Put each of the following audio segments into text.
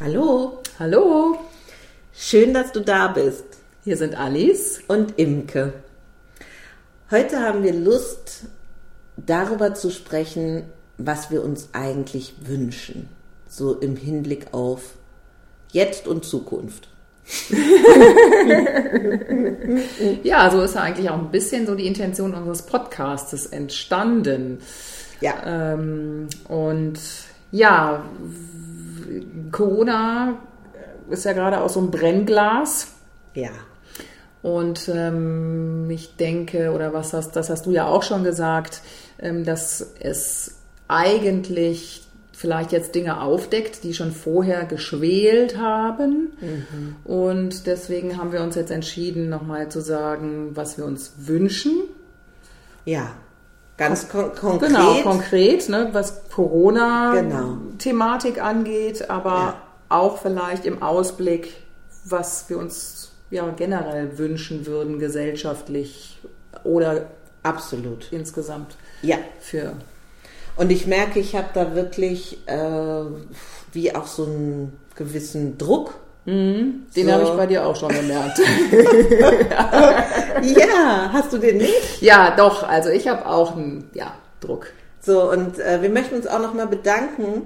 Hallo, Hallo, schön, dass du da bist. hier sind Alice. Und Imke. Heute haben wir Lust, darüber zu sprechen, was wir uns eigentlich wünschen. So im Hinblick auf Jetzt und Zukunft. Ja, so ist ja eigentlich auch ein bisschen so die Intention unseres Podcastes entstanden. Ja, Ähm, und ja, Corona ist ja gerade auch so ein Brennglas. ja, Und ähm, ich denke, oder was hast, das hast du ja auch schon gesagt, ähm, dass es eigentlich vielleicht jetzt Dinge aufdeckt, die schon vorher geschwelt haben. Und deswegen haben wir uns jetzt entschieden, nochmal zu sagen, was wir uns wünschen. ja. Ganz kon konkret. Genau, konkret, ne, was Genau. Corona-Thematik angeht, aber Ja. auch vielleicht im Ausblick, was wir uns ja generell wünschen würden, gesellschaftlich oder Absolut. insgesamt Ja. für. Und ich merke, ich habe da wirklich äh, wie auch so einen gewissen Druck. Den So. habe ich bei dir auch schon gemerkt. ja, hast du den nicht? ja, doch, also ich habe auch einen ja, Druck. So, und äh, wir möchten uns auch nochmal bedanken,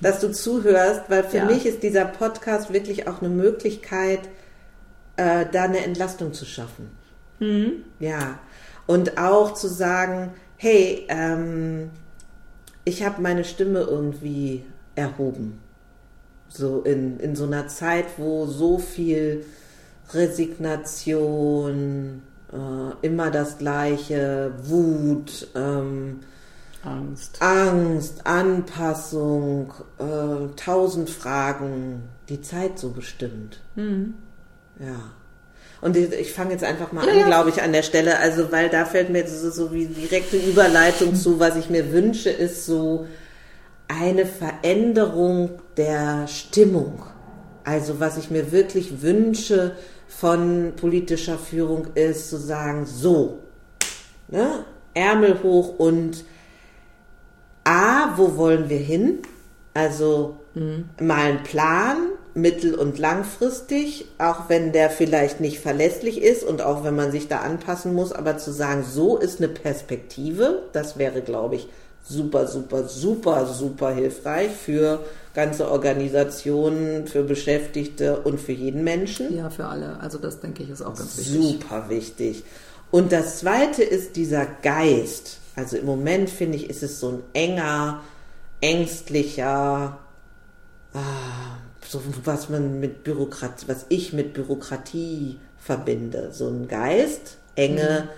dass du zuhörst, weil für Ja. mich ist dieser Podcast wirklich auch eine Möglichkeit, äh, da eine Entlastung zu schaffen. Ja. Und auch zu sagen, hey, ähm, ich habe meine Stimme irgendwie erhoben. So in, in so einer Zeit, wo so viel Resignation, äh, immer das Gleiche, Wut, ähm, Angst. Angst, Anpassung, äh, tausend Fragen, die Zeit so bestimmt. Ja. Und ich, ich fange jetzt einfach mal Ja, an, glaube ich, an der Stelle. Also, weil da fällt mir so, so wie direkte Überleitung zu, was ich mir wünsche, ist so eine Veränderung der Stimmung. Also, was ich mir wirklich wünsche von politischer Führung ist zu sagen, so, ne, Ärmel hoch und A, wo wollen wir hin? Also mal einen Plan, mittel- und langfristig, auch wenn der vielleicht nicht verlässlich ist und auch wenn man sich da anpassen muss, aber zu sagen, so ist eine Perspektive, das wäre, glaube ich, super, super, super, super hilfreich für ganze Organisationen, für Beschäftigte und für jeden Menschen. Ja, für alle. Also das denke ich ist auch ganz wichtig. Super wichtig. Und das zweite ist dieser Geist. Also im Moment finde ich, ist es so ein enger, ängstlicher, ah, so was man mit Bürokratie, was ich mit Bürokratie verbinde. So ein Geist, enge,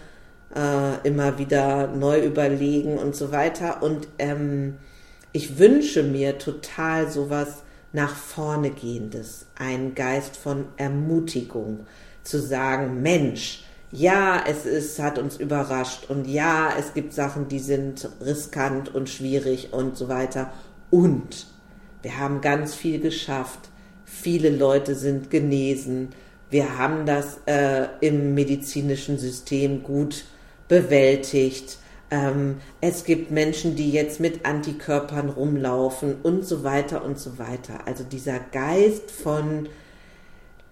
äh, immer wieder neu überlegen und so weiter. Und ähm, ich wünsche mir total sowas nach vorne gehendes, einen Geist von Ermutigung, zu sagen, Mensch, ja, es ist, hat uns überrascht und ja, es gibt Sachen, die sind riskant und schwierig und so weiter. Und wir haben ganz viel geschafft. Viele Leute sind genesen. Wir haben das äh, im medizinischen System gut bewältigt. Ähm, es gibt Menschen, die jetzt mit Antikörpern rumlaufen und so weiter und so weiter. Also dieser Geist von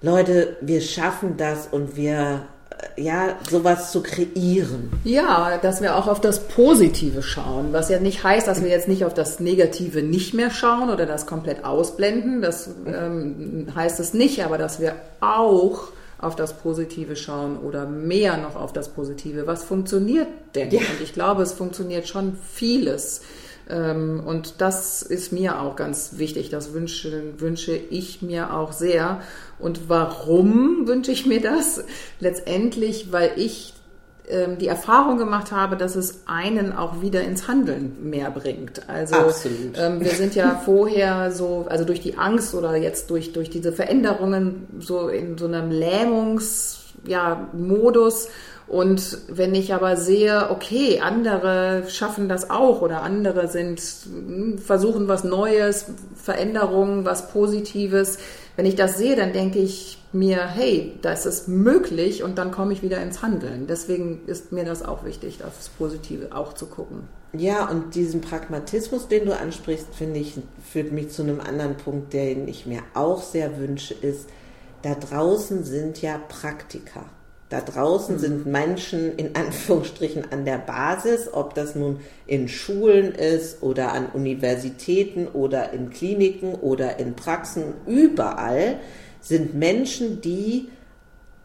Leute, wir schaffen das und wir, äh, ja, sowas zu kreieren. Ja, dass wir auch auf das Positive schauen, was ja nicht heißt, dass wir jetzt nicht auf das Negative nicht mehr schauen oder das komplett ausblenden. Das ähm, heißt es nicht, aber dass wir auch auf das Positive schauen oder mehr noch auf das Positive. Was funktioniert denn? Ja. Und ich glaube, es funktioniert schon vieles. Ähm, Und das ist mir auch ganz wichtig. Das wünsche, wünsche ich mir auch sehr. Und warum wünsche ich mir das? Letztendlich, weil ich die Erfahrung gemacht habe, dass es einen auch wieder ins Handeln mehr bringt. Also ähm, wir sind ja vorher so, also durch die Angst oder jetzt durch, durch diese Veränderungen so in so einem Lähmungs, ja, Modus Und wenn ich aber sehe, okay, andere schaffen das auch oder andere sind, hm, versuchen was Neues, Veränderungen, was Positives, wenn ich das sehe, dann denke ich mir, hey, das ist möglich und dann komme ich wieder ins Handeln. Deswegen ist mir das auch wichtig, aufs Positive auch zu gucken. Ja, und diesen Pragmatismus, den du ansprichst, finde ich, führt mich zu einem anderen Punkt, den ich mir auch sehr wünsche, ist, da draußen sind ja Praktiker. Da draußen mhm. sind Menschen in Anführungsstrichen an der Basis, ob das nun in Schulen ist oder an Universitäten oder in Kliniken oder in Praxen, überall sind Menschen, die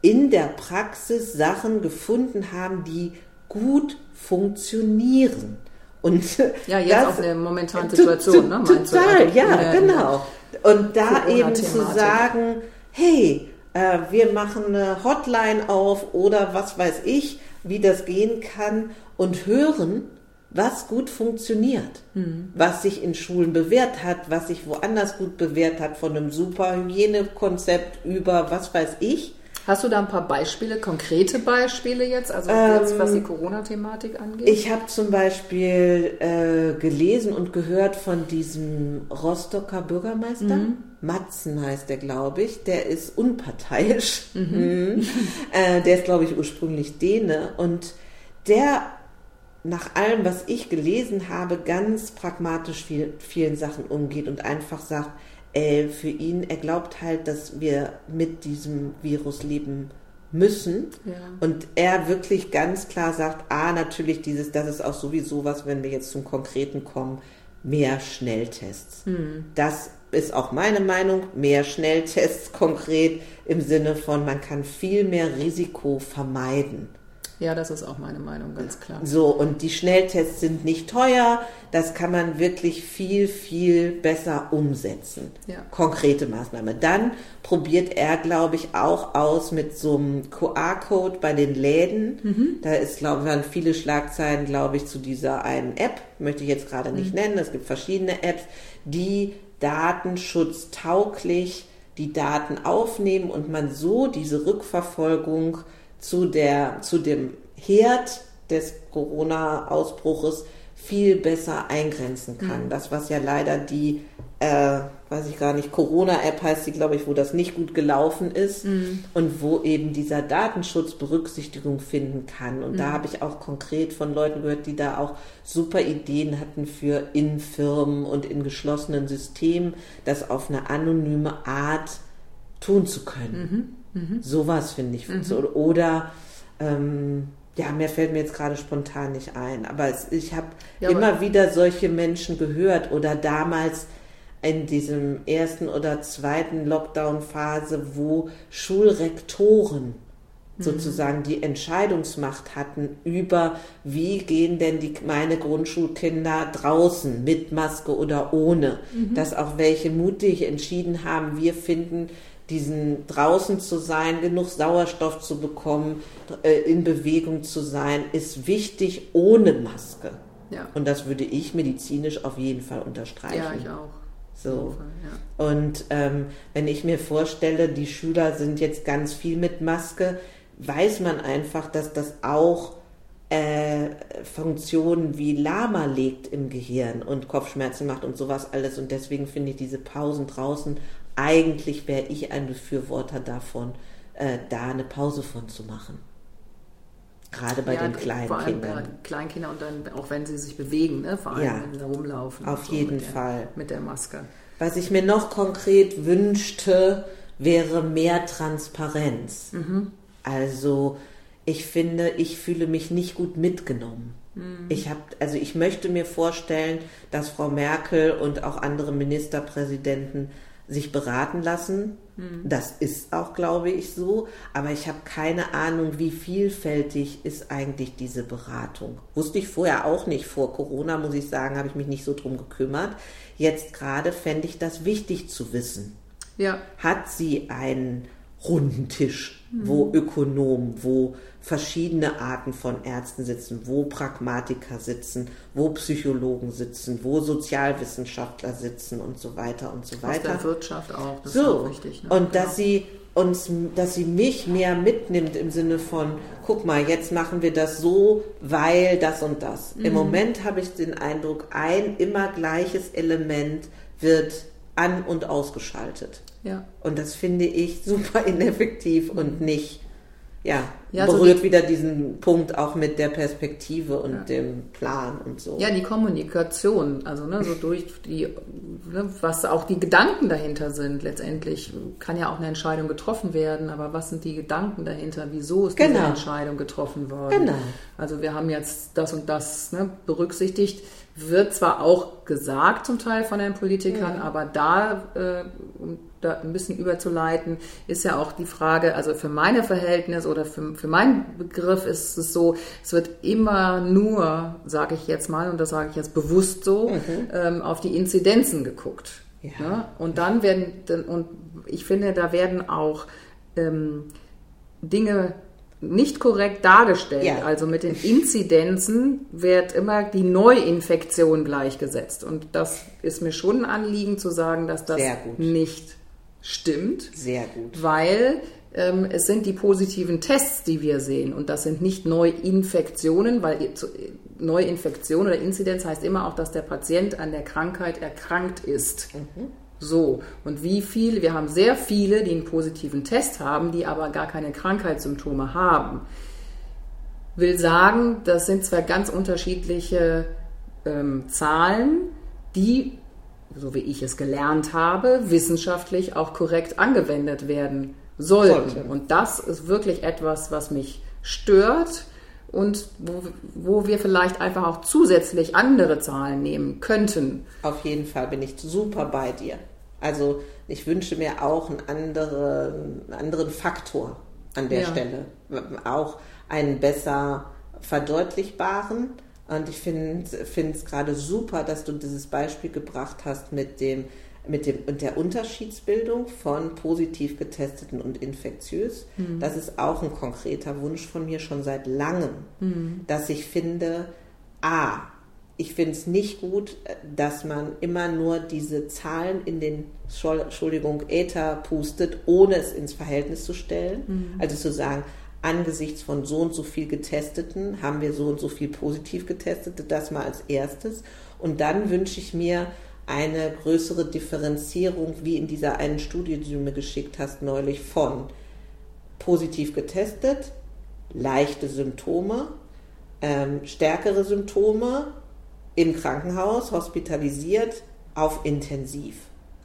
in der Praxis Sachen gefunden haben, die gut funktionieren. Und ja, jetzt das, auf der momentanen Situation, ne? Total, also ja, genau. Und da eben zu sagen, hey, äh, wir machen eine Hotline auf oder was weiß ich, wie das gehen kann und hören, was gut funktioniert, mhm. was sich in Schulen bewährt hat, was sich woanders gut bewährt hat, von einem super Hygienekonzept über was weiß ich. Hast du da ein paar Beispiele, konkrete Beispiele jetzt, also ähm, jetzt, was die Corona-Thematik angeht? Ich habe zum Beispiel äh, gelesen und gehört von diesem Rostocker Bürgermeister. Mhm. Matzen heißt der, glaube ich. Der ist unparteiisch. Mhm. Mhm. Äh, der ist, glaube ich, ursprünglich Däne. Und der nach allem, was ich gelesen habe, ganz pragmatisch viel, vielen Sachen umgeht und einfach sagt, äh, für ihn, er glaubt halt, dass wir mit diesem Virus leben müssen. Ja. Und er wirklich ganz klar sagt, ah, natürlich dieses, das ist auch sowieso was, wenn wir jetzt zum Konkreten kommen, mehr Schnelltests. Hm. Das ist auch meine Meinung, mehr Schnelltests konkret im Sinne von, man kann viel mehr Risiko vermeiden. Ja, das ist auch meine Meinung, ganz klar. So, und die Schnelltests sind nicht teuer. Das kann man wirklich viel, viel besser umsetzen. Ja. Konkrete Maßnahme. Dann probiert er, glaube ich, auch aus mit so einem QR-Code bei den Läden. Mhm. Da ist, glaube ich, waren viele Schlagzeilen, glaube ich, zu dieser einen App. Möchte ich jetzt gerade nicht mhm. nennen. Es gibt verschiedene Apps, die datenschutztauglich die Daten aufnehmen und man so diese Rückverfolgung zu, der, zu dem Herd des Corona-Ausbruches viel besser eingrenzen kann. Mhm. Das, was ja leider die, äh, weiß ich gar nicht, Corona-App heißt sie, glaube ich, wo das nicht gut gelaufen ist mhm. und wo eben dieser Datenschutz Berücksichtigung finden kann. Und mhm. da habe ich auch konkret von Leuten gehört, die da auch super Ideen hatten für in Firmen und in geschlossenen Systemen, das auf eine anonyme Art tun zu können. Mhm. Sowas finde ich. Mhm. Oder ähm, ja, mehr fällt mir jetzt gerade spontan nicht ein. Aber es, ich habe ja, immer wieder solche Menschen gehört oder damals in diesem ersten oder zweiten Lockdown-Phase, wo Schulrektoren mhm. sozusagen die Entscheidungsmacht hatten über, wie gehen denn die, meine Grundschulkinder draußen mit Maske oder ohne. Mhm. Dass auch welche mutig entschieden haben, wir finden diesen draußen zu sein, genug Sauerstoff zu bekommen, äh, in Bewegung zu sein, ist wichtig ohne Maske. Ja. Und das würde ich medizinisch auf jeden Fall unterstreichen. Ja, ich auch. So. Fall, ja. Und ähm, wenn ich mir vorstelle, die Schüler sind jetzt ganz viel mit Maske, weiß man einfach, dass das auch äh, Funktionen wie Lama legt im Gehirn und Kopfschmerzen macht und sowas alles. Und deswegen finde ich diese Pausen draußen eigentlich wäre ich ein Befürworter davon, äh, da eine Pause von zu machen. Gerade bei ja, den kleinen vor allem Kindern. Bei Kleinkinder und dann auch wenn sie sich bewegen, ne? vor allem ja, wenn sie rumlaufen. Auf so jeden mit Fall. Der, mit der Maske. Was ich mir noch konkret wünschte, wäre mehr Transparenz. Mhm. Also ich finde, ich fühle mich nicht gut mitgenommen. Mhm. Ich habe, also ich möchte mir vorstellen, dass Frau Merkel und auch andere Ministerpräsidenten sich beraten lassen. Mhm. Das ist auch, glaube ich, so. Aber ich habe keine Ahnung, wie vielfältig ist eigentlich diese Beratung. Wusste ich vorher auch nicht. Vor Corona, muss ich sagen, habe ich mich nicht so drum gekümmert. Jetzt gerade fände ich das wichtig zu wissen. Ja. Hat sie einen runden Tisch, mhm. wo Ökonomen, wo verschiedene Arten von Ärzten sitzen, wo Pragmatiker sitzen, wo Psychologen sitzen, wo Sozialwissenschaftler sitzen und so weiter und so weiter. Aus der Wirtschaft auch, das so. ist wichtig. Ne? Und dass sie uns, dass sie mich mehr mitnimmt im Sinne von, guck mal, jetzt machen wir das so, weil das und das. Mhm. Im Moment habe ich den Eindruck, ein immer gleiches Element wird an- und ausgeschaltet. Ja. Und das finde ich super ineffektiv und nicht ja, ja berührt so wieder diesen Punkt auch mit der Perspektive und ja. dem Plan und so. Ja, die Kommunikation, also ne, so durch die, ne, was auch die Gedanken dahinter sind. Letztendlich kann ja auch eine Entscheidung getroffen werden, aber was sind die Gedanken dahinter? Wieso ist genau. diese Entscheidung getroffen worden? Genau. Also wir haben jetzt das und das ne, berücksichtigt wird zwar auch gesagt zum Teil von den Politikern, ja. aber da, äh, um da ein bisschen überzuleiten, ist ja auch die Frage, also für meine Verhältnisse oder für, für meinen Begriff ist es so, es wird immer nur, sage ich jetzt mal, und das sage ich jetzt bewusst so, mhm. ähm, auf die Inzidenzen geguckt. Ja. Ne? Und dann werden, und ich finde, da werden auch ähm, Dinge nicht korrekt dargestellt. Ja. Also mit den Inzidenzen wird immer die Neuinfektion gleichgesetzt. Und das ist mir schon ein Anliegen zu sagen, dass das nicht stimmt. Sehr gut. Weil ähm, es sind die positiven Tests, die wir sehen. Und das sind nicht Neuinfektionen, weil Neuinfektion oder Inzidenz heißt immer auch, dass der Patient an der Krankheit erkrankt ist. Mhm. So, und wie viele, wir haben sehr viele, die einen positiven Test haben, die aber gar keine Krankheitssymptome haben. Will sagen, das sind zwei ganz unterschiedliche ähm, Zahlen, die, so wie ich es gelernt habe, wissenschaftlich auch korrekt angewendet werden sollten. Sollte. Und das ist wirklich etwas, was mich stört und wo, wo wir vielleicht einfach auch zusätzlich andere Zahlen nehmen könnten. Auf jeden Fall bin ich super bei dir. Also ich wünsche mir auch einen anderen, anderen Faktor an der ja. Stelle. Auch einen besser verdeutlichbaren. Und ich finde es gerade super, dass du dieses Beispiel gebracht hast mit dem mit dem und der Unterschiedsbildung von positiv getesteten und infektiös. Mhm. Das ist auch ein konkreter Wunsch von mir schon seit langem, mhm. dass ich finde, a, ich finde es nicht gut, dass man immer nur diese Zahlen in den, Entschuldigung, Äther pustet, ohne es ins Verhältnis zu stellen. Mhm. Also zu sagen, angesichts von so und so viel Getesteten haben wir so und so viel positiv Getestete, das mal als erstes. Und dann wünsche ich mir eine größere Differenzierung, wie in dieser einen Studie, die du mir geschickt hast, neulich von positiv getestet, leichte Symptome, ähm, stärkere Symptome, im Krankenhaus, hospitalisiert, auf Intensiv.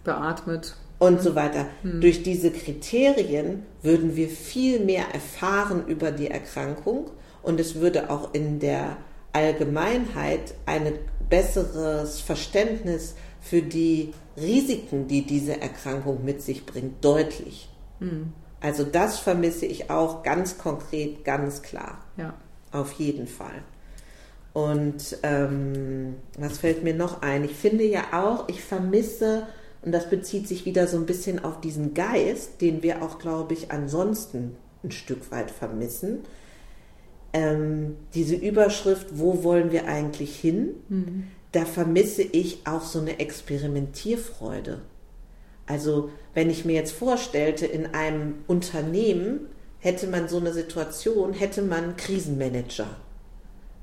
Beatmet. Und so weiter. Hm. Durch diese Kriterien würden wir viel mehr erfahren über die Erkrankung und es würde auch in der Allgemeinheit ein besseres Verständnis für die Risiken, die diese Erkrankung mit sich bringt, deutlich. Mhm. Also das vermisse ich auch ganz konkret, ganz klar. Ja. Auf jeden Fall. Und ähm, was fällt mir noch ein? Ich finde ja auch, ich vermisse, und das bezieht sich wieder so ein bisschen auf diesen Geist, den wir auch, glaube ich, ansonsten ein Stück weit vermissen. Ähm, diese Überschrift, wo wollen wir eigentlich hin? Mhm da vermisse ich auch so eine Experimentierfreude. Also wenn ich mir jetzt vorstellte, in einem Unternehmen hätte man so eine Situation, hätte man Krisenmanager.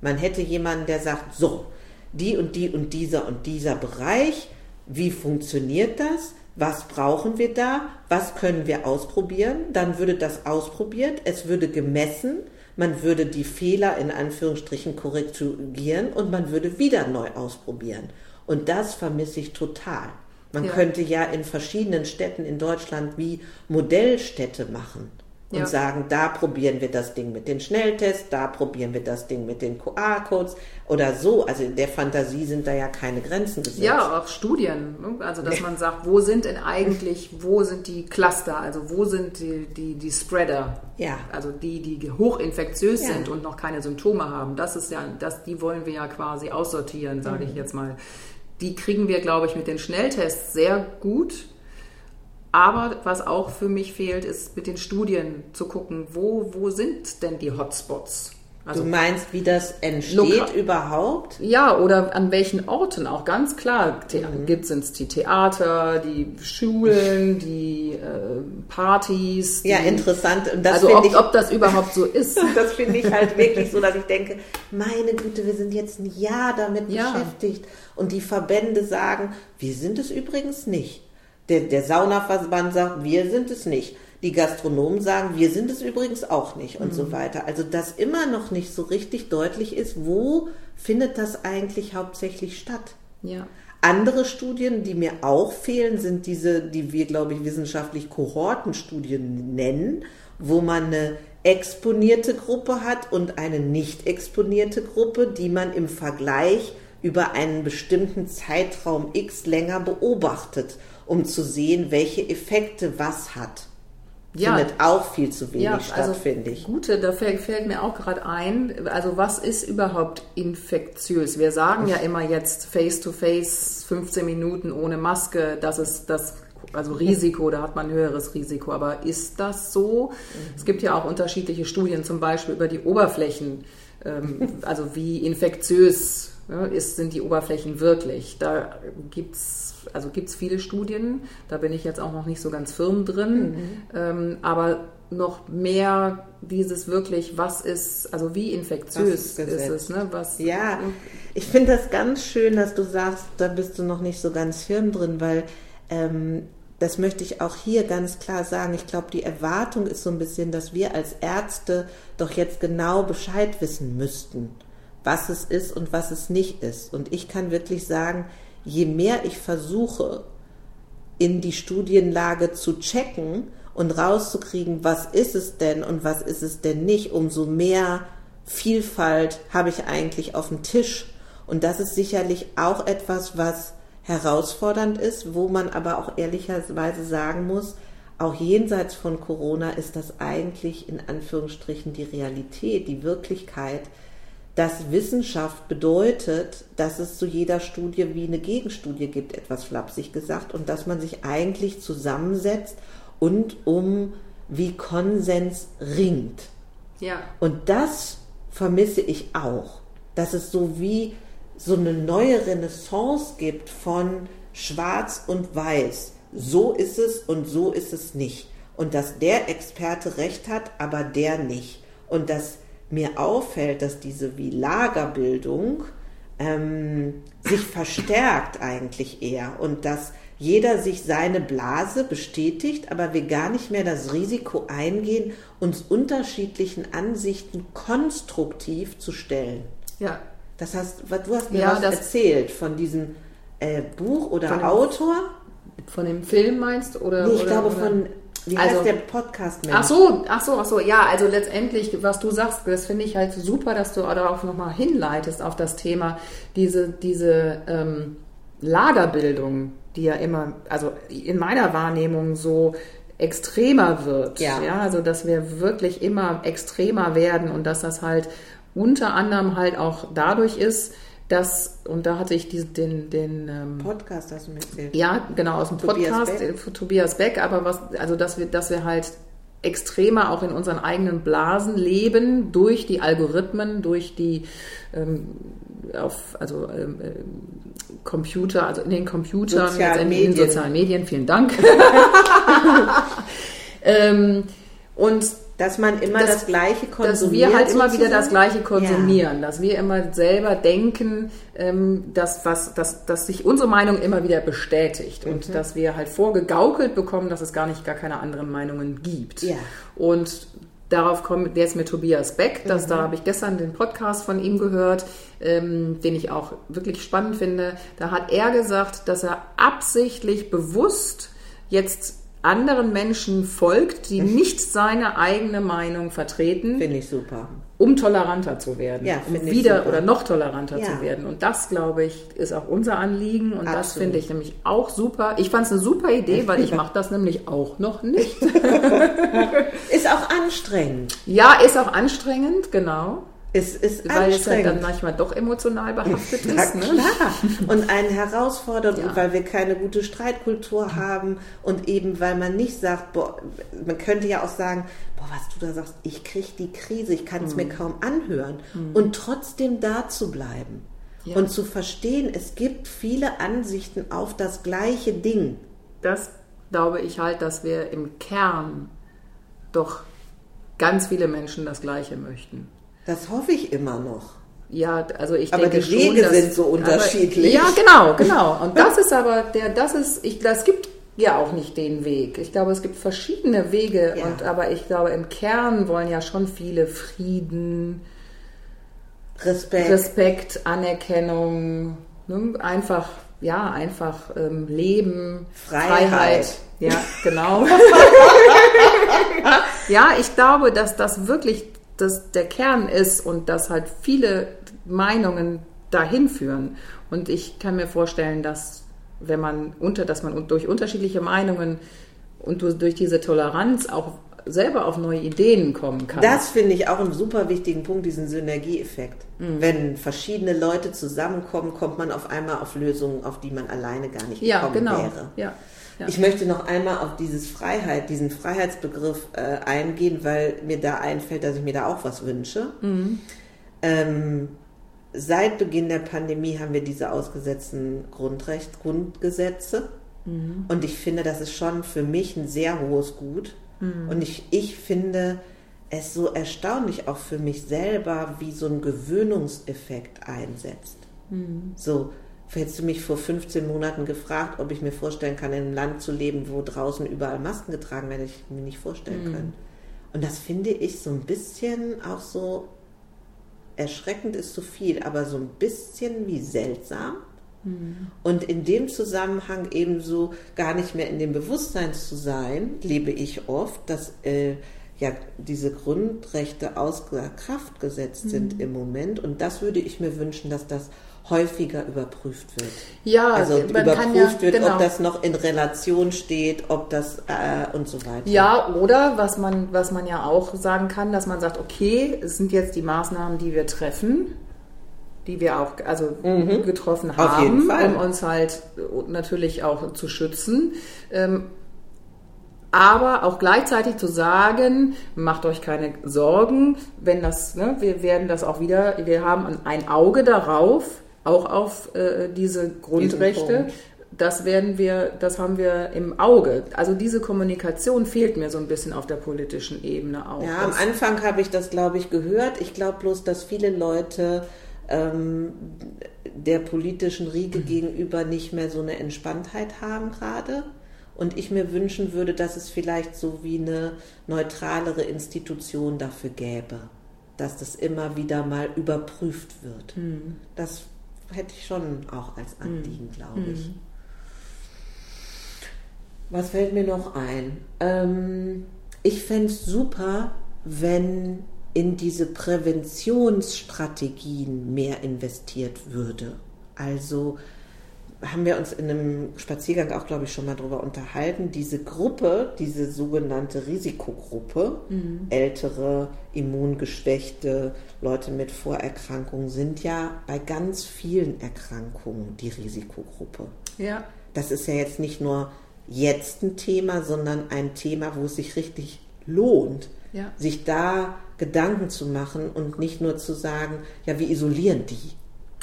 Man hätte jemanden, der sagt, so, die und die und dieser und dieser Bereich, wie funktioniert das? Was brauchen wir da? Was können wir ausprobieren? Dann würde das ausprobiert, es würde gemessen, man würde die Fehler in Anführungsstrichen korrigieren und man würde wieder neu ausprobieren. Und das vermisse ich total. Man ja. könnte ja in verschiedenen Städten in Deutschland wie Modellstädte machen und ja. sagen, da probieren wir das Ding mit den Schnelltests, da probieren wir das Ding mit den QR-Codes oder so. Also in der Fantasie sind da ja keine Grenzen gesetzt. Ja, auch Studien. Ne? Also dass man sagt, wo sind denn eigentlich, wo sind die Cluster, also wo sind die, die, die Spreader? Ja. Also die, die hochinfektiös ja. sind und noch keine Symptome haben. Das ist ja, das, die wollen wir ja quasi aussortieren, sage mhm. ich jetzt mal. Die kriegen wir, glaube ich, mit den Schnelltests sehr gut Aber was auch für mich fehlt, ist mit den Studien zu gucken, wo, wo sind denn die Hotspots? Also, du meinst, wie das entsteht Lokal- überhaupt? Ja, oder an welchen Orten auch ganz klar. Mhm. Gibt es die Theater, die Schulen, die äh, Partys. Die, Ja, interessant. Und das also finde ob, ich, ob das überhaupt so ist. das finde ich halt wirklich so, dass ich denke, meine Güte, wir sind jetzt ein Jahr damit Ja. beschäftigt. Und die Verbände sagen, wir sind es übrigens nicht. Der, der Saunaverband sagt, wir sind es nicht. Die Gastronomen sagen, wir sind es übrigens auch nicht und Mhm. so weiter. Also, dass immer noch nicht so richtig deutlich ist, wo findet das eigentlich hauptsächlich statt? Ja. Andere Studien, die mir auch fehlen, sind diese, die wir, glaube ich, wissenschaftlich Kohortenstudien nennen, wo man eine exponierte Gruppe hat und eine nicht exponierte Gruppe, die man im Vergleich über einen bestimmten Zeitraum X länger beobachtet, um zu sehen, welche Effekte was hat. Ja. Findet auch viel zu wenig Ja, statt, also finde ich. Gute, da fällt, fällt mir auch gerade ein, also was ist überhaupt infektiös? Wir sagen ja immer jetzt face-to-face, 15 Minuten ohne Maske, das ist das also Risiko, da hat man ein höheres Risiko. Aber ist das so? Es gibt ja auch unterschiedliche Studien, zum Beispiel über die Oberflächen, ähm, also wie infektiös ist, sind die Oberflächen wirklich. Da gibt's also gibt's viele Studien, da bin ich jetzt auch noch nicht so ganz firm drin, ähm, aber noch mehr dieses wirklich, was ist, also wie infektiös ist ist, es, ne? Was, Ja, ich finde das ganz schön, dass du sagst, da bist du noch nicht so ganz firm drin, weil ähm, das möchte ich auch hier ganz klar sagen. Ich glaube, die Erwartung ist so ein bisschen, dass wir als Ärzte doch jetzt genau Bescheid wissen müssten, was es ist und was es nicht ist. Und ich kann wirklich sagen, je mehr ich versuche, in die Studienlage zu checken und rauszukriegen, was ist es denn und was ist es denn nicht, umso mehr Vielfalt habe ich eigentlich auf dem Tisch. Und das ist sicherlich auch etwas, was herausfordernd ist, wo man aber auch ehrlicherweise sagen muss, auch jenseits von Corona ist das eigentlich in Anführungsstrichen die Realität, die Wirklichkeit, dass Wissenschaft bedeutet, dass es zu jeder Studie wie eine Gegenstudie gibt, etwas flapsig gesagt, und dass man sich eigentlich zusammensetzt und um wie Konsens ringt. ja. Und das vermisse ich auch, dass es so wie so eine neue Renaissance gibt von Schwarz und Weiß. So ist es und so ist es nicht. Und dass der Experte recht hat, aber der nicht. Und dass mir auffällt, dass diese wie Lagerbildung ähm, sich verstärkt eigentlich eher und dass jeder sich seine Blase bestätigt, aber wir gar nicht mehr das Risiko eingehen, uns unterschiedlichen Ansichten konstruktiv zu stellen. Ja, Das heißt, was du hast mir Ja, was das- erzählt von diesem äh, Buch oder Von dem- Autor. von dem Film meinst du? Oder, Nee, ich oder, glaube oder? von, wie Also- heißt der Podcast Ach so, ach so, ach so, ja, also letztendlich, was du sagst, das finde ich halt super, dass du darauf nochmal hinleitest auf das Thema, diese, diese ähm, Lagerbildung, die ja immer, also in meiner Wahrnehmung so extremer wird. Ja. ja, also dass wir wirklich immer extremer werden und dass das halt unter anderem halt auch dadurch ist, dass, und da hatte ich diesen, den, den ähm, Podcast hast du mir erzählt. ja, genau, aus dem Tobias Podcast Beck. äh, von Tobias Beck, aber was, also dass wir, dass wir halt extremer auch in unseren eigenen Blasen leben, durch die Algorithmen, durch die ähm, auf, also ähm, äh, Computer, also in den Computern, letztendlich in den sozialen Medien, vielen Dank. ähm, und Dass man immer Das- das, Gleiche konsumiert. dass wir halt immer wieder das Gleiche konsumieren, dass wir immer selber denken, ähm, dass, was, dass, dass sich unsere Meinung immer wieder bestätigt Mhm. und dass wir halt vorgegaukelt bekommen, dass es gar nicht gar keine anderen Meinungen gibt. Ja. Und darauf kommt jetzt mit Tobias Beck, das, Mhm. da habe ich gestern den Podcast von ihm gehört, ähm, den ich auch wirklich spannend finde. Da hat er gesagt, dass er absichtlich bewusst jetzt anderen Menschen folgt, die nicht seine eigene Meinung vertreten, Finde ich super. um toleranter zu werden. Ja, um wieder super. oder noch toleranter Ja. zu werden. Und das, glaube ich, ist auch unser Anliegen. Und das Absolut. finde ich nämlich auch super. Ich fand es eine super Idee, weil ich mache das nämlich auch noch nicht. Ist auch anstrengend. ja, ist auch anstrengend, genau. Es ist weil es ja dann manchmal doch emotional behaftet Na ist. Ne? klar. Und einen herausfordert, Ja. und weil wir keine gute Streitkultur haben und eben weil man nicht sagt, boah, man könnte ja auch sagen, boah, was du da sagst, ich kriege die Krise, ich kann es Mhm. mir kaum anhören. Und trotzdem da zu bleiben Ja. und zu verstehen, es gibt viele Ansichten auf das gleiche Ding. Das glaube ich halt, dass wir im Kern doch ganz viele Menschen das Gleiche möchten. Das hoffe ich immer noch. Ja, also ich Aber denke die Wege schon, sind so unterschiedlich. Aber, ja, genau, genau. Und das ist aber der, das ist, ich, das gibt ja auch nicht den Weg. Ich glaube, es gibt verschiedene Wege. Ja. Und aber ich glaube, im Kern wollen ja schon viele Frieden, Respekt. Respekt, Anerkennung, ne? einfach, ja, einfach ähm, Leben, Freiheit. Ja, genau. ja, ich glaube, dass das wirklich das der Kern ist und dass halt viele Meinungen dahin führen. Und ich kann mir vorstellen, dass wenn man unter, dass man durch unterschiedliche Meinungen und durch diese Toleranz auch selber auf neue Ideen kommen kann. Das finde ich auch einen super wichtigen Punkt, diesen Synergieeffekt. Mhm. Wenn verschiedene Leute zusammenkommen, kommt man auf einmal auf Lösungen, auf die man alleine gar nicht ja, gekommen genau. wäre. Ja, ja. Ich möchte noch einmal auf dieses Freiheit, diesen Freiheitsbegriff äh, eingehen, weil mir da einfällt, dass ich mir da auch was wünsche. Mhm. Ähm, seit Beginn der Pandemie haben wir diese ausgesetzten Grundrecht, Grundgesetze. Mhm. Und ich finde, das ist schon für mich ein sehr hohes Gut. Mhm. Und ich, ich finde es so erstaunlich auch für mich selber, wie so ein Gewöhnungseffekt einsetzt. Mhm. So, hättest du mich vor 15 Monaten gefragt, ob ich mir vorstellen kann, in einem Land zu leben, wo draußen überall Masken getragen werden, hätte ich mir nicht vorstellen können. Und das finde ich so ein bisschen auch so erschreckend ist zu viel, aber so ein bisschen wie seltsam. Und in dem Zusammenhang ebenso gar nicht mehr in dem Bewusstsein zu sein, lebe ich oft, dass äh, ja diese Grundrechte außer Kraft gesetzt sind im Moment. Und das würde ich mir wünschen, dass das häufiger überprüft wird. Ja, Also man überprüft kann ja, wird, genau. ob das noch in Relation steht, ob das äh, und so weiter. Ja, oder was man, was man ja auch sagen kann, dass man sagt, okay, es sind jetzt die Maßnahmen, die wir treffen, die wir auch also getroffen Auf haben, um uns halt natürlich auch zu schützen. Ähm, aber auch gleichzeitig zu sagen, macht euch keine Sorgen, wenn das, ne, wir werden das auch wieder, wir haben ein Auge darauf, auch auf äh, diese Grundrechte. Das werden wir, das haben wir im Auge. Also diese Kommunikation fehlt mir so ein bisschen auf der politischen Ebene auch. Ja, am Anfang habe ich das, glaube ich, gehört. Ich glaube bloß, dass viele Leute ähm, der politischen Riege gegenüber nicht mehr so eine Entspanntheit haben gerade. Und ich mir wünschen würde, dass es vielleicht so wie eine neutralere Institution dafür gäbe, dass das immer wieder mal überprüft wird. Das hätte ich schon auch als Anliegen, glaube ich. Was fällt mir noch ein? Ähm, ich fände es super, wenn in diese Präventionsstrategien mehr investiert würde. Also haben wir uns in einem Spaziergang auch, glaube ich, schon mal drüber unterhalten. Diese Gruppe, diese sogenannte Risikogruppe, ältere, immungeschwächte Leute mit Vorerkrankungen sind ja bei ganz vielen Erkrankungen die Risikogruppe. ja. Das ist ja jetzt nicht nur jetzt ein Thema, sondern ein Thema, wo es sich richtig lohnt, Ja. sich da Gedanken zu machen und nicht nur zu sagen, ja, wir isolieren die.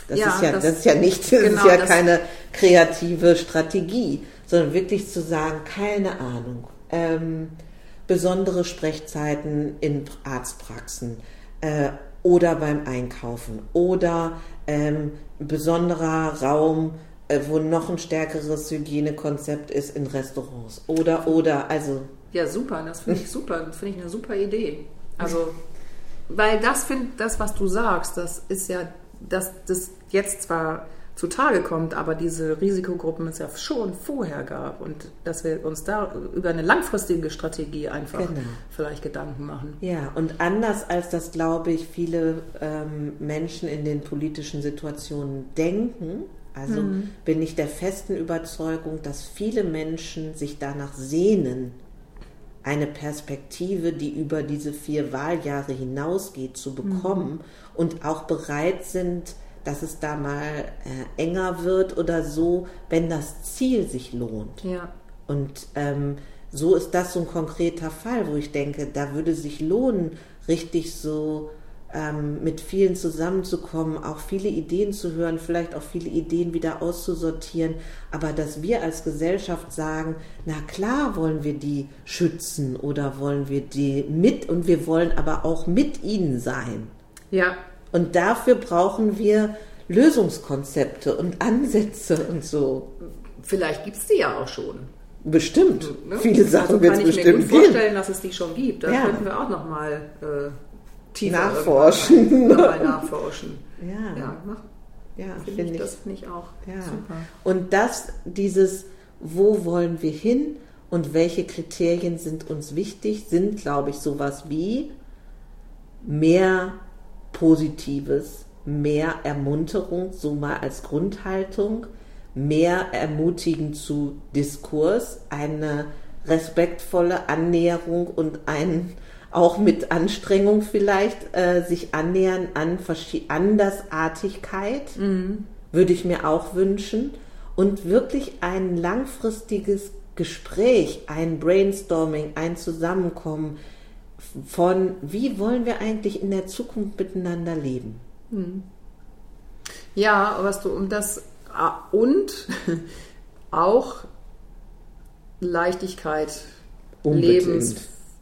Das, Ja, ist, ja, das- das, ist ja nicht, das genau, ist ja das- keine kreative Strategie, sondern wirklich zu sagen, keine Ahnung, ähm, besondere Sprechzeiten in Arztpraxen äh, oder beim Einkaufen oder ähm, besonderer Raum, äh, wo noch ein stärkeres Hygienekonzept ist in Restaurants oder oder also Ja, super, das finde ich super, das finde ich eine super Idee. Also, weil das finde, das, was du sagst, das ist ja, dass das jetzt zwar zutage kommt, aber diese Risikogruppen es ja schon vorher gab und dass wir uns da über eine langfristige Strategie einfach Genau. vielleicht Gedanken machen. Ja, und anders als das, glaube ich, viele ähm, Menschen in den politischen Situationen denken, also bin ich der festen Überzeugung, dass viele Menschen sich danach sehnen, eine Perspektive, die über diese vier Wahljahre hinausgeht, zu bekommen mhm. und auch bereit sind, dass es da mal äh, enger wird oder so, wenn das Ziel sich lohnt. Ja. Und ähm, so ist das so ein konkreter Fall, wo ich denke, da würde sich lohnen, richtig so ähm, mit vielen zusammenzukommen, auch viele Ideen zu hören, vielleicht auch viele Ideen wieder auszusortieren, aber dass wir als Gesellschaft sagen, na klar wollen wir die schützen oder wollen wir die mit und wir wollen aber auch mit ihnen sein. Ja. Und dafür brauchen wir Lösungskonzepte und Ansätze und so. Vielleicht gibt es die ja auch schon. Bestimmt. Ne? Viele Sachen wird es bestimmt geben. Ich kann mir gut vorstellen, dass es die schon gibt. Da ja. könnten wir auch nochmal äh, tiefer nachforschen. Nochmal nachforschen. Ja. Ja, ja find ich, ich, das finde ich auch ja. super. Und das, dieses, wo wollen wir hin und welche Kriterien sind uns wichtig, sind, glaube ich, sowas wie mehr Positives, mehr Ermunterung, so mal als Grundhaltung, mehr ermutigen zu Diskurs, eine respektvolle Annäherung und ein auch mit Anstrengung vielleicht äh, sich annähern an Andersartigkeit, mhm. würde ich mir auch wünschen. Und wirklich ein langfristiges Gespräch, ein Brainstorming, ein Zusammenkommen von, wie wollen wir eigentlich in der Zukunft miteinander leben. Mhm. Ja, was du um das Ah, und auch Leichtigkeit, Lebens,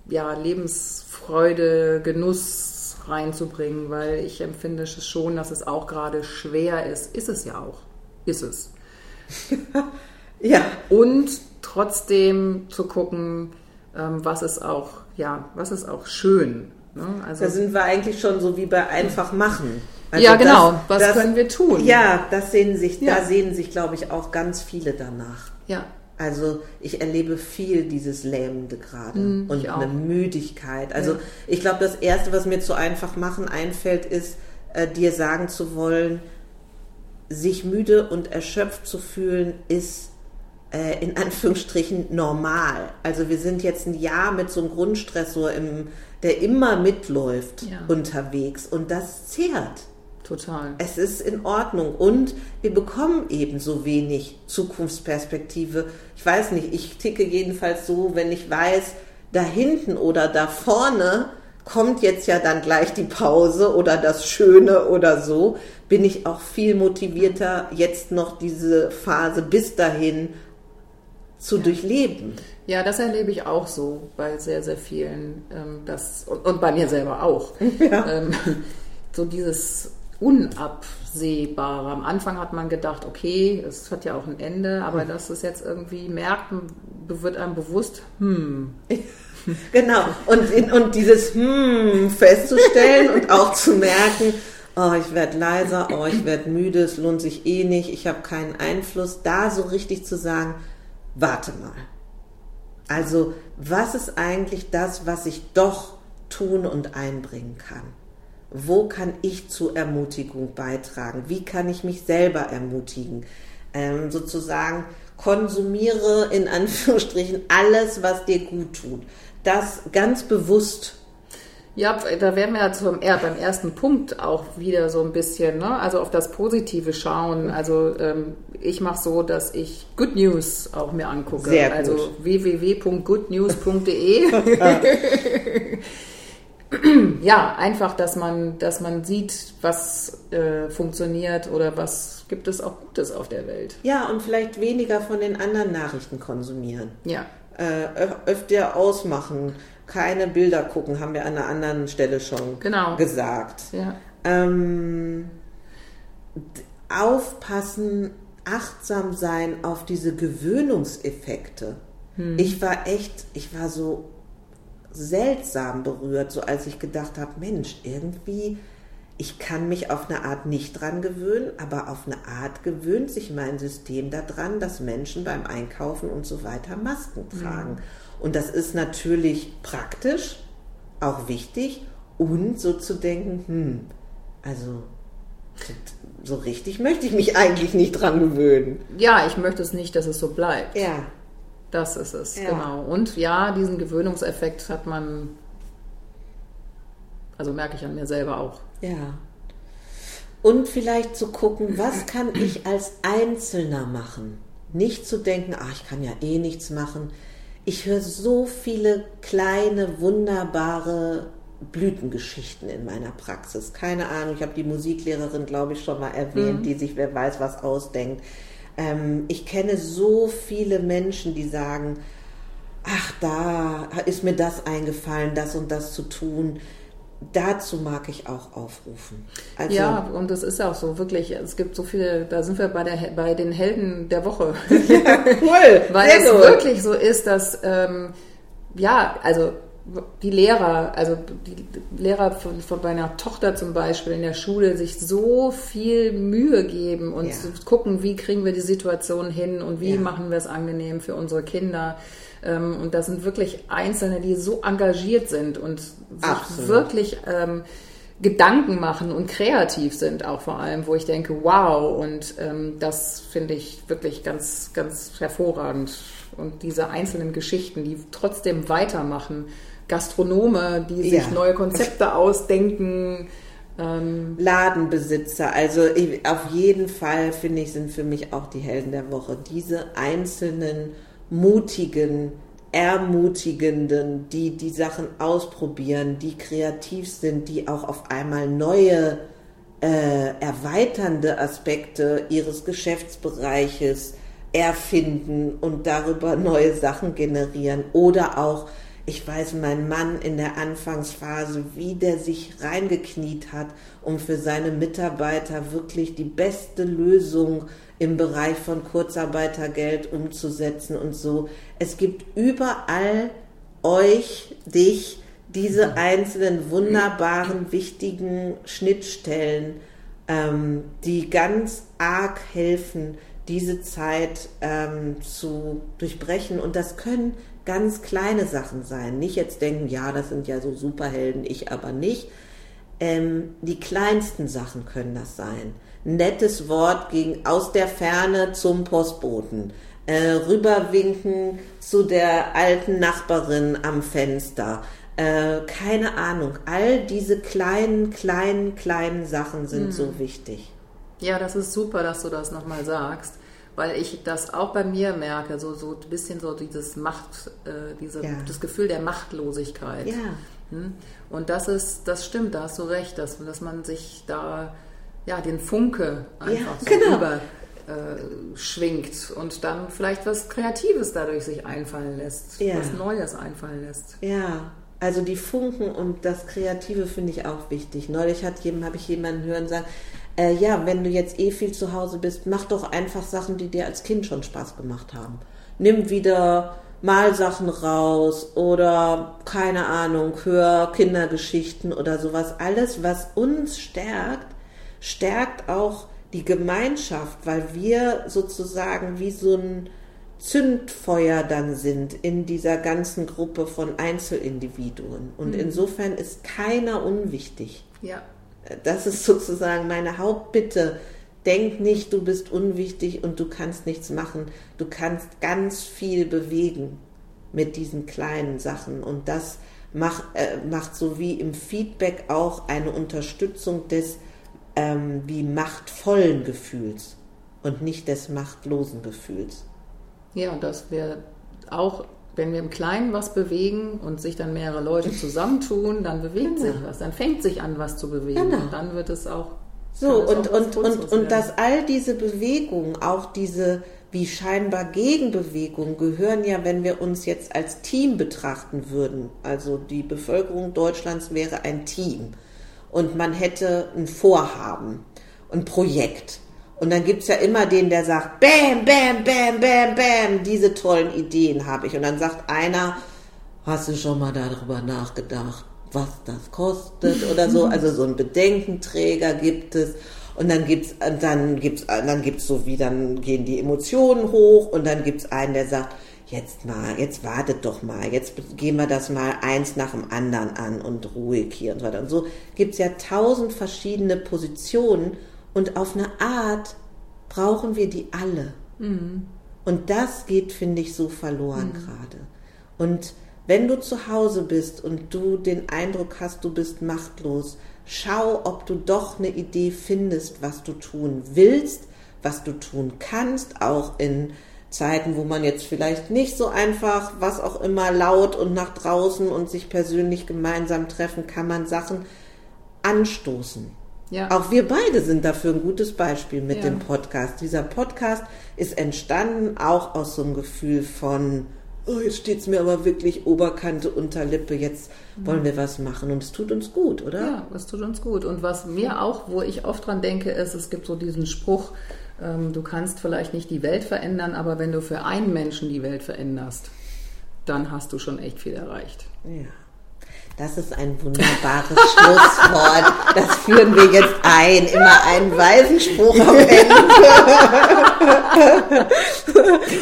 ja, Lebensfreude, Genuss reinzubringen, weil ich empfinde es schon, dass es auch gerade schwer ist. Ist es ja auch. Ist es. ja. Und trotzdem zu gucken, was ist auch, ja, was ist auch schön. Ne? Also, da sind wir eigentlich schon so wie bei einfach machen. Also ja, genau. Das, Was das, können wir tun? Ja, das sehen sich, ja. da sehen sich, glaube ich, auch ganz viele danach. Ja. Also ich erlebe viel dieses Lähmende gerade mm, und eine Müdigkeit. Also ja. ich glaube, das Erste, was mir zu einfach machen einfällt, ist, äh, dir sagen zu wollen, sich müde und erschöpft zu fühlen, ist äh, in Anführungsstrichen normal. Also wir sind jetzt ein Jahr mit so einem Grundstressor, im, der immer mitläuft, ja. unterwegs und das zehrt. Total. Es ist in Ordnung und wir bekommen eben so wenig Zukunftsperspektive. Ich weiß nicht, ich ticke jedenfalls so, wenn ich weiß, da hinten oder da vorne kommt jetzt ja dann gleich die Pause oder das Schöne oder so, bin ich auch viel motivierter, jetzt noch diese Phase bis dahin zu ja. durchleben. Ja, das erlebe ich auch so bei sehr, sehr vielen. Ähm, das, und, und bei mir selber auch. Ja. Ähm, so dieses Unabsehbare. Am Anfang hat man gedacht, okay, es hat ja auch ein Ende, aber dass es jetzt irgendwie merkt, wird einem bewusst, hm. Genau, und, und dieses Hm festzustellen und auch zu merken, oh, ich werde leiser, oh, ich werde müde, es lohnt sich eh nicht, ich habe keinen Einfluss, da so richtig zu sagen, warte mal. Also, was ist eigentlich das, was ich doch tun und einbringen kann? wo kann ich zur Ermutigung beitragen? Wie kann ich mich selber ermutigen? Ähm, sozusagen konsumiere in Anführungsstrichen alles, was dir gut tut. Das ganz bewusst. Ja, da wären wir ja zum, eher beim ersten Punkt auch wieder so ein bisschen, ne? also auf das Positive schauen. Also ähm, ich mache so, dass ich Good News auch mir angucke. Sehr gut. Also www.goodnews.de. ja, einfach, dass man, dass man sieht, was äh, funktioniert oder was gibt es auch Gutes auf der Welt. Ja, und vielleicht weniger von den anderen Nachrichten konsumieren. Ja. Äh, öfter ausmachen, keine Bilder gucken, haben wir an einer anderen Stelle schon genau. gesagt. Ja. Ähm, aufpassen, achtsam sein auf diese Gewöhnungseffekte. Hm. Ich war echt, ich war so seltsam berührt, so als ich gedacht habe, Mensch, irgendwie, ich kann mich auf eine Art nicht dran gewöhnen, aber auf eine Art gewöhnt sich mein System daran, dass Menschen beim Einkaufen und so weiter Masken tragen. Mhm. Und das ist natürlich praktisch, auch wichtig und so zu denken, hm, also so richtig möchte ich mich eigentlich nicht dran gewöhnen. Ja, ich möchte es nicht, dass es so bleibt. Ja. Das ist es, Ja. genau. Und ja, diesen Gewöhnungseffekt hat man, also merke ich an mir selber auch. Ja. Und vielleicht zu gucken, was kann ich als Einzelner machen? Nicht zu denken, ach, ich kann ja eh nichts machen. Ich höre so viele kleine, wunderbare Blütengeschichten in meiner Praxis. Keine Ahnung, ich habe die Musiklehrerin, glaube ich, schon mal erwähnt, die sich wer weiß was ausdenkt. Ähm, ich kenne so viele Menschen, die sagen, ach, da ist mir das eingefallen, das und das zu tun. Dazu mag ich auch aufrufen. Also, Ja, und es ist auch so, wirklich, es gibt so viele, da sind wir bei, der, bei den Helden der Woche. cool, Weil sehr es gut. wirklich so ist, dass, ähm, ja, also die Lehrer, also die Lehrer von, von meiner Tochter zum Beispiel in der Schule sich so viel Mühe geben und Ja. gucken, wie kriegen wir die Situation hin und wie Ja. machen wir es angenehm für unsere Kinder. Ähm, und das sind wirklich Einzelne, die so engagiert sind und sich Absolut. wirklich ähm, Gedanken machen und kreativ sind auch vor allem, wo ich denke, wow, und ähm, das finde ich wirklich ganz, ganz hervorragend. Und diese einzelnen Geschichten, die trotzdem weitermachen, Gastronome, die sich Ja. neue Konzepte ausdenken, ähm, Ladenbesitzer, also ich, auf jeden Fall finde ich, sind für mich auch die Helden der Woche. Diese einzelnen, mutigen, ermutigenden, die die Sachen ausprobieren, die kreativ sind, die auch auf einmal neue, äh, erweiternde Aspekte ihres Geschäftsbereiches erfinden und darüber neue Sachen generieren. Oder auch ich weiß, mein Mann in der Anfangsphase, wie der sich reingekniet hat, um für seine Mitarbeiter wirklich die beste Lösung im Bereich von Kurzarbeitergeld umzusetzen und so. Es gibt überall euch, dich, diese einzelnen wunderbaren, wichtigen Schnittstellen, ähm, die ganz arg helfen, diese Zeit ähm, zu durchbrechen. Und das können ganz kleine Sachen sein. Nicht jetzt denken, ja, das sind ja so Superhelden, ich aber nicht. Ähm, die kleinsten Sachen können das sein. Nettes Wort gegen, aus der Ferne zum Postboten. Äh, rüberwinken zu der alten Nachbarin am Fenster. Äh, keine Ahnung. All diese kleinen, kleinen, kleinen Sachen sind so wichtig. Ja, das ist super, dass du das nochmal sagst, weil ich das auch bei mir merke, so, so ein bisschen so dieses Macht, äh, diese, Ja. das Gefühl der Machtlosigkeit. Ja. Hm? Und das ist, das stimmt, da hast du recht, dass, dass man sich da ja den Funke einfach so genau. über äh, schwingt und dann vielleicht was Kreatives dadurch sich einfallen lässt, Ja. was Neues einfallen lässt. Ja, also die Funken und das Kreative finde ich auch wichtig. Neulich hat jemand, habe ich jemanden hören sagen, äh, ja, wenn du jetzt eh viel zu Hause bist, mach doch einfach Sachen, die dir als Kind schon Spaß gemacht haben. Nimm wieder Malsachen raus oder keine Ahnung, hör Kindergeschichten oder sowas. Alles, was uns stärkt, stärkt auch die Gemeinschaft, weil wir sozusagen wie so ein Zündfeuer dann sind in dieser ganzen Gruppe von Einzelindividuen. Und insofern ist keiner unwichtig. Ja. Das ist sozusagen meine Hauptbitte. Denk nicht, du bist unwichtig und du kannst nichts machen. Du kannst ganz viel bewegen mit diesen kleinen Sachen. Und das macht, äh, macht so wie im Feedback auch eine Unterstützung des ähm, wie machtvollen Gefühls und nicht des machtlosen Gefühls. Ja, und dass wir auch, wenn wir im Kleinen was bewegen und sich dann mehrere Leute zusammentun, dann bewegt sich was, dann fängt sich an, was zu bewegen. Genau. Und dann wird es auch. So, und, auch und, und, und dass all diese Bewegungen, auch diese wie scheinbar Gegenbewegungen, gehören ja, wenn wir uns jetzt als Team betrachten würden. Also die Bevölkerung Deutschlands wäre ein Team. Und man hätte ein Vorhaben, ein Projekt. Und dann gibt's ja immer den, der sagt, bam, bam, bam, bam, bam, diese tollen Ideen habe ich. Und dann sagt einer, hast du schon mal darüber nachgedacht, was das kostet oder so? Also so ein Bedenkenträger gibt es. Und dann gibt's, dann gibt's, dann gibt's so wie, dann gehen die Emotionen hoch und dann gibt's einen, der sagt, jetzt mal, jetzt wartet doch mal, jetzt gehen wir das mal eins nach dem anderen an und ruhig hier und so weiter. Und so gibt's ja tausend verschiedene Positionen und auf eine Art brauchen wir die alle. Und das geht, finde ich, so verloren mhm. gerade. Und wenn du zu Hause bist und du den Eindruck hast, du bist machtlos, schau, ob du doch eine Idee findest, was du tun willst, was du tun kannst, auch in Zeiten, wo man jetzt vielleicht nicht so einfach, was auch immer, laut und nach draußen und sich persönlich gemeinsam treffen, kann man Sachen anstoßen. Ja. Auch wir beide sind dafür ein gutes Beispiel mit ja. dem Podcast. Dieser Podcast ist entstanden auch aus so einem Gefühl von, oh, jetzt steht es mir aber wirklich Oberkante Unterlippe, jetzt wollen wir was machen und es tut uns gut, oder? Ja, es tut uns gut. Und was mir auch, wo ich oft dran denke, ist, es gibt so diesen Spruch, du kannst vielleicht nicht die Welt verändern, aber wenn du für einen Menschen die Welt veränderst, dann hast du schon echt viel erreicht. Ja. Das ist ein wunderbares Schlusswort. Das führen wir jetzt ein. Immer einen weisen Spruch am Ende.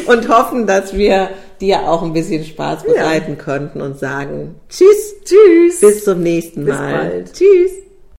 und hoffen, dass wir dir auch ein bisschen Spaß bereiten ja. konnten und sagen Tschüss. Tschüss. Bis zum nächsten Mal. Bis bald. Tschüss.